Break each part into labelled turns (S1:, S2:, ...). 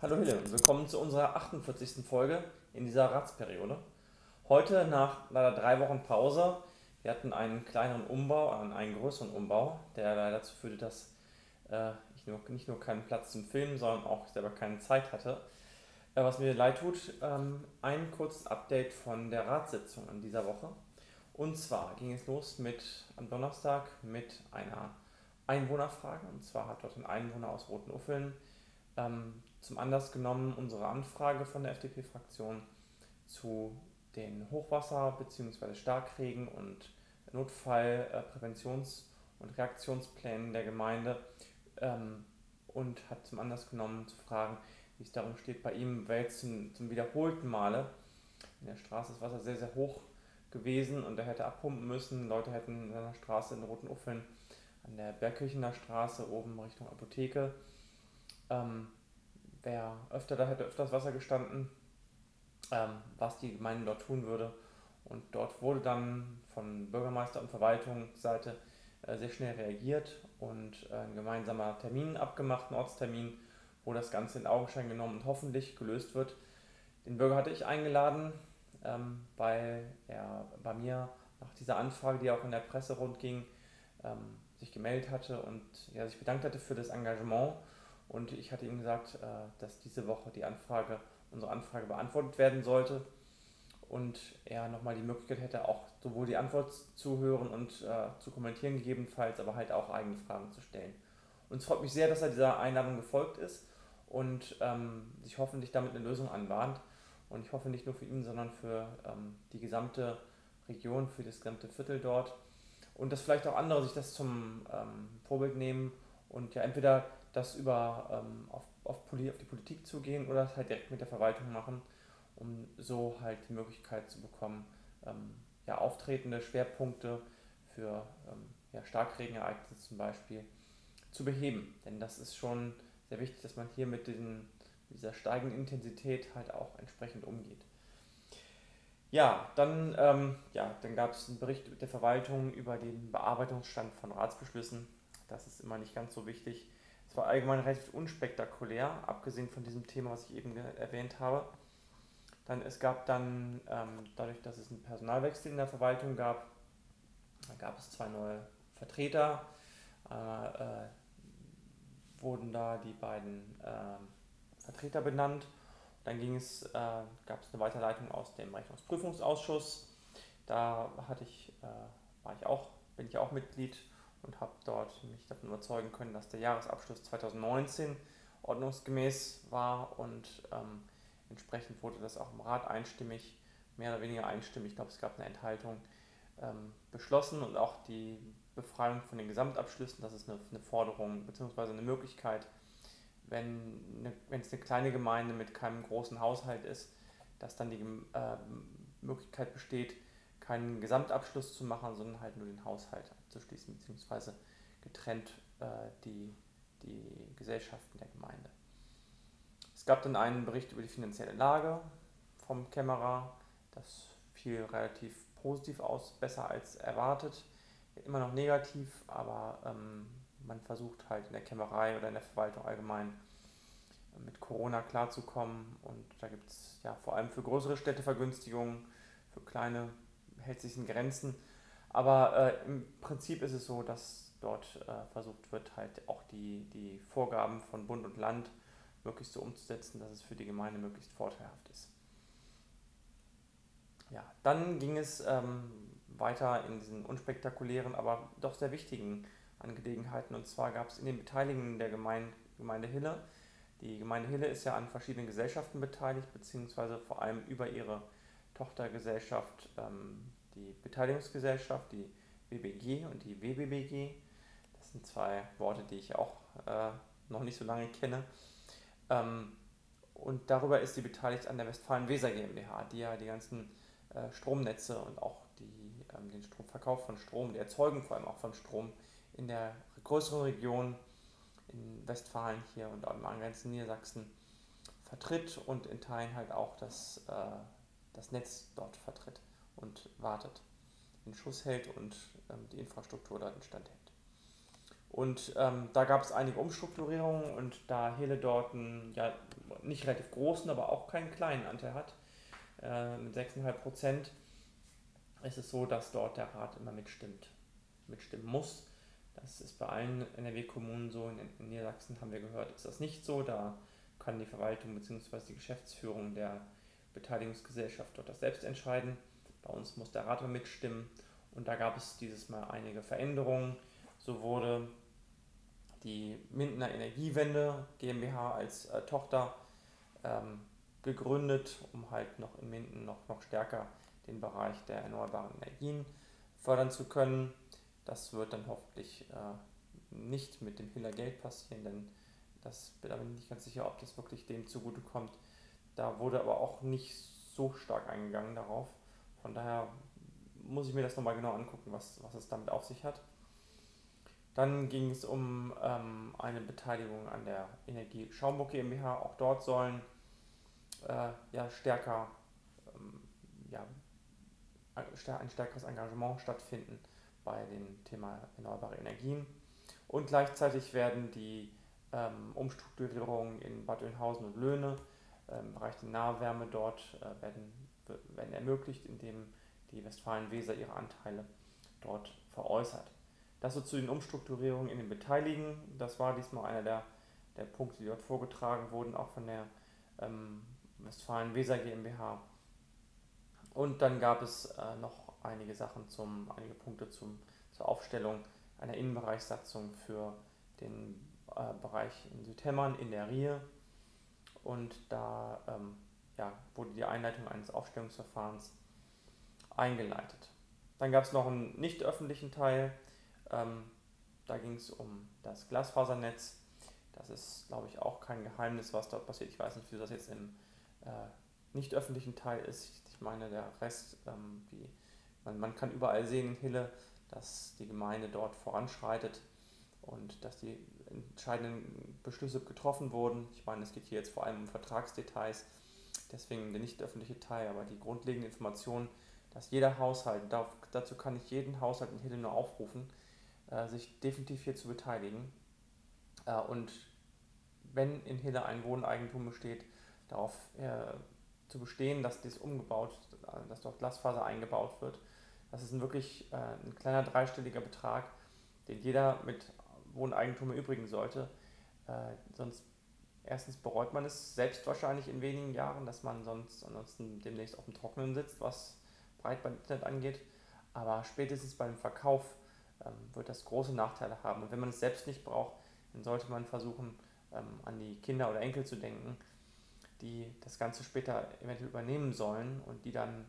S1: Hallo Hille und willkommen zu unserer 48. Folge in dieser Ratsperiode. Heute nach leider drei Wochen Pause. Wir hatten einen kleineren Umbau, einen größeren Umbau, der leider dazu führte, dass äh, ich nur, nicht nur keinen Platz zum Filmen, sondern auch selber keine Zeit hatte. Äh, was mir leid tut, ähm, ein kurzes Update von der Ratssitzung in dieser Woche. Und zwar ging es los mit am Donnerstag mit einer Einwohnerfrage. Und zwar hat dort ein Einwohner aus Roten Uffeln ähm, zum Anlass genommen, unsere Anfrage von der FDP-Fraktion zu den Hochwasser- bzw. Starkregen- und Notfallpräventions- und Reaktionsplänen der Gemeinde ähm, und hat zum Anlass genommen zu fragen, wie es darum steht bei ihm, weil jetzt zum, zum wiederholten Male in der Straße ist Wasser sehr, sehr hoch gewesen und er hätte abpumpen müssen. Leute hätten in seiner Straße in Roten Uffeln an der Bergkirchener Straße oben Richtung Apotheke ähm, wer öfter da hätte öfters Wasser gestanden, ähm, was die Gemeinde dort tun würde. Und dort wurde dann von Bürgermeister und Verwaltungsseite äh, sehr schnell reagiert und äh, ein gemeinsamer Termin abgemacht, ein Ortstermin, wo das Ganze in Augenschein genommen und hoffentlich gelöst wird. Den Bürger hatte ich eingeladen, ähm, weil er bei mir nach dieser Anfrage, die auch in der Presse rundging, ähm, sich gemeldet hatte und ja, sich bedankt hatte für das Engagement und ich hatte ihm gesagt, äh, dass diese Woche die Anfrage, unsere Anfrage beantwortet werden sollte und er nochmal die Möglichkeit hätte, auch sowohl die Antwort zu hören und äh, zu kommentieren gegebenenfalls, aber halt auch eigene Fragen zu stellen. Und es freut mich sehr, dass er dieser Einladung gefolgt ist und ähm, sich hoffentlich damit eine Lösung anbahnt. Und ich hoffe nicht nur für ihn, sondern für ähm, die gesamte Region, für das gesamte Viertel dort. Und dass vielleicht auch andere sich das zum ähm, Vorbild nehmen und ja entweder das über ähm, auf, auf, Poli auf die Politik zu gehen oder es halt direkt mit der Verwaltung machen, um so halt die Möglichkeit zu bekommen, ähm, ja, auftretende Schwerpunkte für ähm, ja, Starkregenereignisse zum Beispiel zu beheben. Denn das ist schon sehr wichtig, dass man hier mit diesen, dieser steigenden Intensität halt auch entsprechend umgeht. Ja, dann, ähm, ja, dann gab es einen Bericht der Verwaltung über den Bearbeitungsstand von Ratsbeschlüssen. Das ist immer nicht ganz so wichtig. Es war allgemein relativ unspektakulär, abgesehen von diesem Thema, was ich eben erwähnt habe. Dann, es gab dann, ähm, dadurch, dass es einen Personalwechsel in der Verwaltung gab, gab es zwei neue Vertreter. Äh, äh, wurden da die beiden äh, Vertreter benannt. Dann äh, gab es eine Weiterleitung aus dem Rechnungsprüfungsausschuss. Da hatte ich, äh, war ich auch, bin ich auch Mitglied und habe dort mich davon überzeugen können, dass der Jahresabschluss 2019 ordnungsgemäß war und ähm, entsprechend wurde das auch im Rat einstimmig, mehr oder weniger einstimmig, ich glaube es gab eine Enthaltung, ähm, beschlossen und auch die Befreiung von den Gesamtabschlüssen, das ist eine, eine Forderung bzw. eine Möglichkeit, wenn, eine, wenn es eine kleine Gemeinde mit keinem großen Haushalt ist, dass dann die äh, Möglichkeit besteht, keinen Gesamtabschluss zu machen, sondern halt nur den Haushalt abzuschließen, beziehungsweise getrennt äh, die, die Gesellschaften der Gemeinde. Es gab dann einen Bericht über die finanzielle Lage vom Kämmerer. Das fiel relativ positiv aus, besser als erwartet. Immer noch negativ, aber ähm, man versucht halt in der Kämmerei oder in der Verwaltung allgemein mit Corona klarzukommen. Und da gibt es ja vor allem für größere Städte Vergünstigungen, für kleine hält sich in Grenzen. Aber äh, im Prinzip ist es so, dass dort äh, versucht wird, halt auch die, die Vorgaben von Bund und Land möglichst so umzusetzen, dass es für die Gemeinde möglichst vorteilhaft ist. Ja, dann ging es ähm, weiter in diesen unspektakulären, aber doch sehr wichtigen Angelegenheiten. Und zwar gab es in den Beteiligungen der Gemeinde, Gemeinde Hille, die Gemeinde Hille ist ja an verschiedenen Gesellschaften beteiligt, beziehungsweise vor allem über ihre Tochtergesellschaft ähm, die Beteiligungsgesellschaft, die WBG und die WBBG. Das sind zwei Worte, die ich auch äh, noch nicht so lange kenne. Ähm, und darüber ist sie beteiligt an der Westfalen-Weser GmbH, die ja die ganzen äh, Stromnetze und auch die, ähm, den Stromverkauf von Strom, die Erzeugung vor allem auch von Strom in der größeren Region in Westfalen hier und am angrenzenden Niedersachsen vertritt und in Teilen halt auch das, äh, das Netz dort vertritt und wartet, in Schuss hält und ähm, die Infrastruktur dort instand hält. Und ähm, da gab es einige Umstrukturierungen und da Hele dort einen ja, nicht relativ großen, aber auch keinen kleinen Anteil hat, äh, mit 6,5 Prozent, ist es so, dass dort der Rat immer mitstimmt, mitstimmen muss. Das ist bei allen NRW-Kommunen so. In, in Niedersachsen haben wir gehört, ist das nicht so. Da kann die Verwaltung bzw. die Geschäftsführung der Beteiligungsgesellschaft dort das selbst entscheiden. Bei uns muss der Rat mitstimmen und da gab es dieses Mal einige Veränderungen. So wurde die Mindener Energiewende GmbH als äh, Tochter ähm, gegründet, um halt noch in Minden noch, noch stärker den Bereich der erneuerbaren Energien fördern zu können. Das wird dann hoffentlich äh, nicht mit dem Hiller Geld passieren, denn das da bin ich nicht ganz sicher, ob das wirklich dem zugutekommt. Da wurde aber auch nicht so stark eingegangen darauf. Von daher muss ich mir das nochmal genau angucken, was, was es damit auf sich hat. Dann ging es um ähm, eine Beteiligung an der Energie Schaumburg GmbH. Auch dort sollen äh, ja, stärker ähm, ja, ein stärkeres Engagement stattfinden bei dem Thema erneuerbare Energien. Und gleichzeitig werden die ähm, Umstrukturierungen in Bad Oeynhausen und Löhne im Bereich der Nahwärme dort äh, werden, werden ermöglicht, indem die Westfalen-Weser ihre Anteile dort veräußert. Das so zu den Umstrukturierungen in den Beteiligten. Das war diesmal einer der, der Punkte, die dort vorgetragen wurden, auch von der ähm, Westfalen-Weser GmbH. Und dann gab es äh, noch einige Sachen zum, einige Punkte zum, zur Aufstellung einer Innenbereichssatzung für den äh, Bereich in Südhemmern in der Rie. Und da ähm, ja, wurde die Einleitung eines Aufstellungsverfahrens eingeleitet. Dann gab es noch einen nicht öffentlichen Teil, ähm, da ging es um das Glasfasernetz. Das ist, glaube ich, auch kein Geheimnis, was dort passiert. Ich weiß nicht, wie das jetzt im äh, nicht öffentlichen Teil ist. Ich meine, der Rest, ähm, die, man, man kann überall sehen in Hille, dass die Gemeinde dort voranschreitet und dass die entscheidenden Beschlüsse getroffen wurden. Ich meine, es geht hier jetzt vor allem um Vertragsdetails, deswegen der nicht öffentliche Teil, aber die grundlegenden Informationen, dass jeder Haushalt, dazu kann ich jeden Haushalt in Hille nur aufrufen, äh, sich definitiv hier zu beteiligen. Äh, und wenn in Hille ein Wohneigentum besteht, darauf äh, zu bestehen, dass dies umgebaut, dass dort Glasfaser eingebaut wird. Das ist ein wirklich ein kleiner dreistelliger Betrag, den jeder mit Wohneigentum erübrigen sollte. sonst erstens bereut man es selbst wahrscheinlich in wenigen Jahren, dass man sonst ansonsten demnächst auf dem Trockenen sitzt, was Breitband-Internet angeht. Aber spätestens beim Verkauf ähm, wird das große Nachteile haben. Und wenn man es selbst nicht braucht, dann sollte man versuchen, ähm, an die Kinder oder Enkel zu denken, die das Ganze später eventuell übernehmen sollen und die dann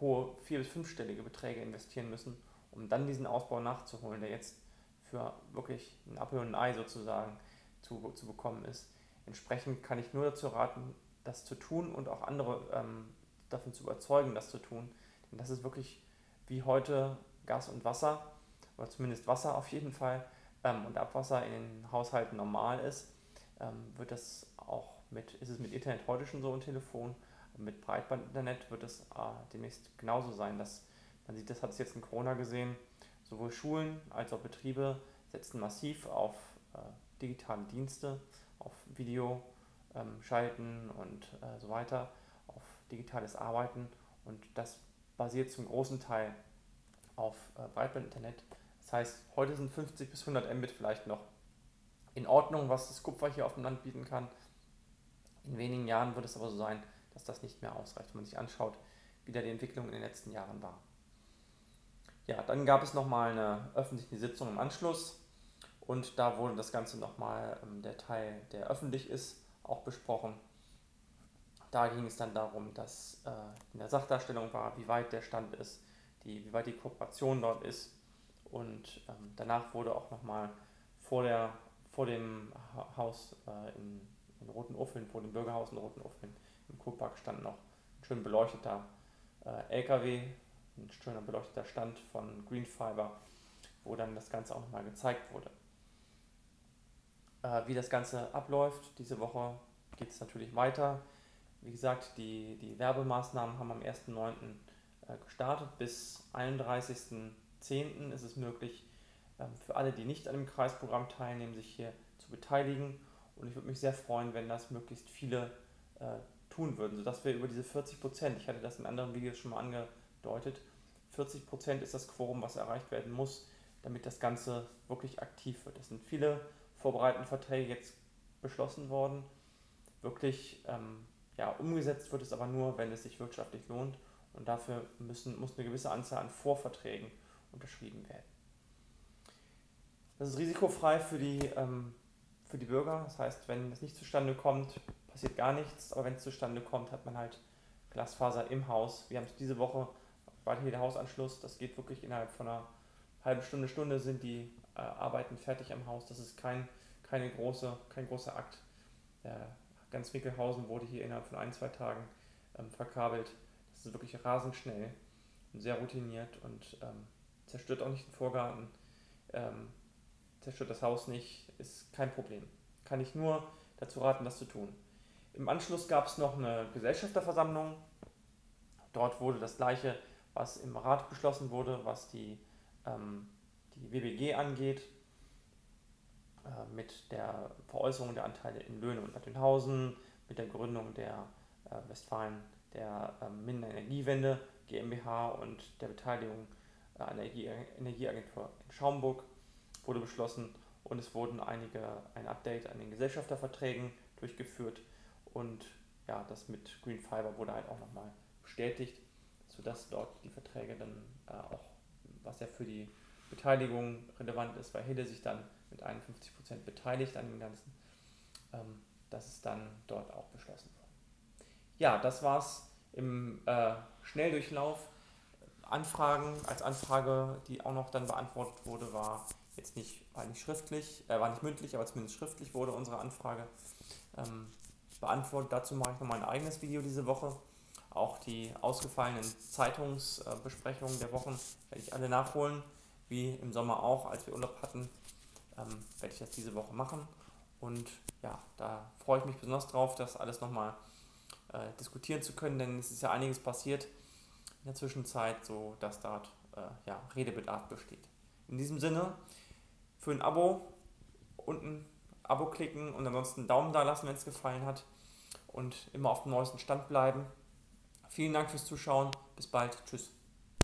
S1: hohe vier- bis fünfstellige Beträge investieren müssen, um dann diesen Ausbau nachzuholen, der jetzt für wirklich ein Apfel und ein Ei sozusagen zu, zu bekommen ist. Entsprechend kann ich nur dazu raten, das zu tun und auch andere ähm, davon zu überzeugen, das zu tun. Denn das ist wirklich wie heute Gas und Wasser oder zumindest Wasser auf jeden Fall ähm, und Abwasser in den Haushalten normal ist, ähm, wird das auch mit, ist es mit Internet heute schon so und Telefon, mit Breitbandinternet wird es äh, demnächst genauso sein. Dass man sieht, das hat es jetzt in Corona gesehen, sowohl Schulen als auch Betriebe setzen massiv auf äh, digitale Dienste, auf Video ähm, schalten und äh, so weiter, auf digitales Arbeiten und das basiert zum großen Teil auf äh, Breitbandinternet. Das heißt, heute sind 50 bis 100 Mbit vielleicht noch in Ordnung, was das Kupfer hier auf dem Land bieten kann. In wenigen Jahren wird es aber so sein, dass das nicht mehr ausreicht, wenn man sich anschaut, wie da die Entwicklung in den letzten Jahren war. Ja, dann gab es nochmal eine öffentliche Sitzung im Anschluss und da wurde das Ganze nochmal, ähm, der Teil, der öffentlich ist, auch besprochen. Da ging es dann darum, dass äh, in der Sachdarstellung war, wie weit der Stand ist, die, wie weit die Kooperation dort ist und ähm, danach wurde auch nochmal vor, vor dem Haus äh, in, in Roten Uffeln, vor dem Bürgerhaus in Roten Uffeln im Kurpark stand noch ein schön beleuchteter äh, LKW, ein schöner beleuchteter Stand von Green Fiber, wo dann das Ganze auch nochmal gezeigt wurde. Äh, wie das Ganze abläuft, diese Woche geht es natürlich weiter. Wie gesagt, die, die Werbemaßnahmen haben am 1.9. Äh, gestartet bis 31. 10. ist es möglich, ähm, für alle, die nicht an dem Kreisprogramm teilnehmen, sich hier zu beteiligen. Und ich würde mich sehr freuen, wenn das möglichst viele äh, tun würden, sodass wir über diese 40 Prozent, ich hatte das in anderen Videos schon mal angedeutet, 40 Prozent ist das Quorum, was erreicht werden muss, damit das Ganze wirklich aktiv wird. Es sind viele vorbereitende Verträge jetzt beschlossen worden. Wirklich ähm, ja, umgesetzt wird es aber nur, wenn es sich wirtschaftlich lohnt und dafür müssen, muss eine gewisse Anzahl an Vorverträgen unterschrieben werden. Das ist risikofrei für die, ähm, für die Bürger. Das heißt, wenn es nicht zustande kommt, passiert gar nichts. Aber wenn es zustande kommt, hat man halt Glasfaser im Haus. Wir haben es diese Woche, war hier der Hausanschluss. Das geht wirklich innerhalb von einer halben Stunde, Stunde sind die äh, Arbeiten fertig am Haus. Das ist kein, keine große, kein großer Akt. Der ganz Wickelhausen wurde hier innerhalb von ein, zwei Tagen ähm, verkabelt. Das ist wirklich rasend schnell und sehr routiniert und ähm, zerstört auch nicht den Vorgarten. Ähm, zerstört das Haus nicht, ist kein Problem. Kann ich nur dazu raten, das zu tun. Im Anschluss gab es noch eine Gesellschafterversammlung. Dort wurde das gleiche, was im Rat beschlossen wurde, was die, ähm, die WBG angeht, äh, mit der Veräußerung der Anteile in Löhne und Bad Dünhausen, mit der Gründung der äh, Westfalen der äh, Mindenenergiewende GmbH und der Beteiligung äh, an der Energieagentur in Schaumburg wurde beschlossen und es wurden einige, ein Update an den Gesellschafterverträgen durchgeführt und ja, das mit Green Fiber wurde halt auch nochmal bestätigt, sodass dort die Verträge dann äh, auch, was ja für die Beteiligung relevant ist, weil Hille sich dann mit 51% beteiligt an dem Ganzen, ähm, das ist dann dort auch beschlossen worden. Ja, das war es im äh, Schnelldurchlauf. Anfragen als Anfrage, die auch noch dann beantwortet wurde, war jetzt nicht, war nicht schriftlich, äh, war nicht mündlich, aber zumindest schriftlich wurde unsere Anfrage ähm, beantwortet. Dazu mache ich nochmal ein eigenes Video diese Woche. Auch die ausgefallenen Zeitungsbesprechungen der Wochen werde ich alle nachholen, wie im Sommer auch, als wir Urlaub hatten, ähm, werde ich das diese Woche machen. Und ja, da freue ich mich besonders drauf, das alles nochmal äh, diskutieren zu können, denn es ist ja einiges passiert in der Zwischenzeit, so dass dort äh, ja, Redebedarf besteht. In diesem Sinne, für ein Abo unten Abo klicken und ansonsten Daumen da lassen, wenn es gefallen hat und immer auf dem neuesten Stand bleiben. Vielen Dank fürs Zuschauen. Bis bald. Tschüss.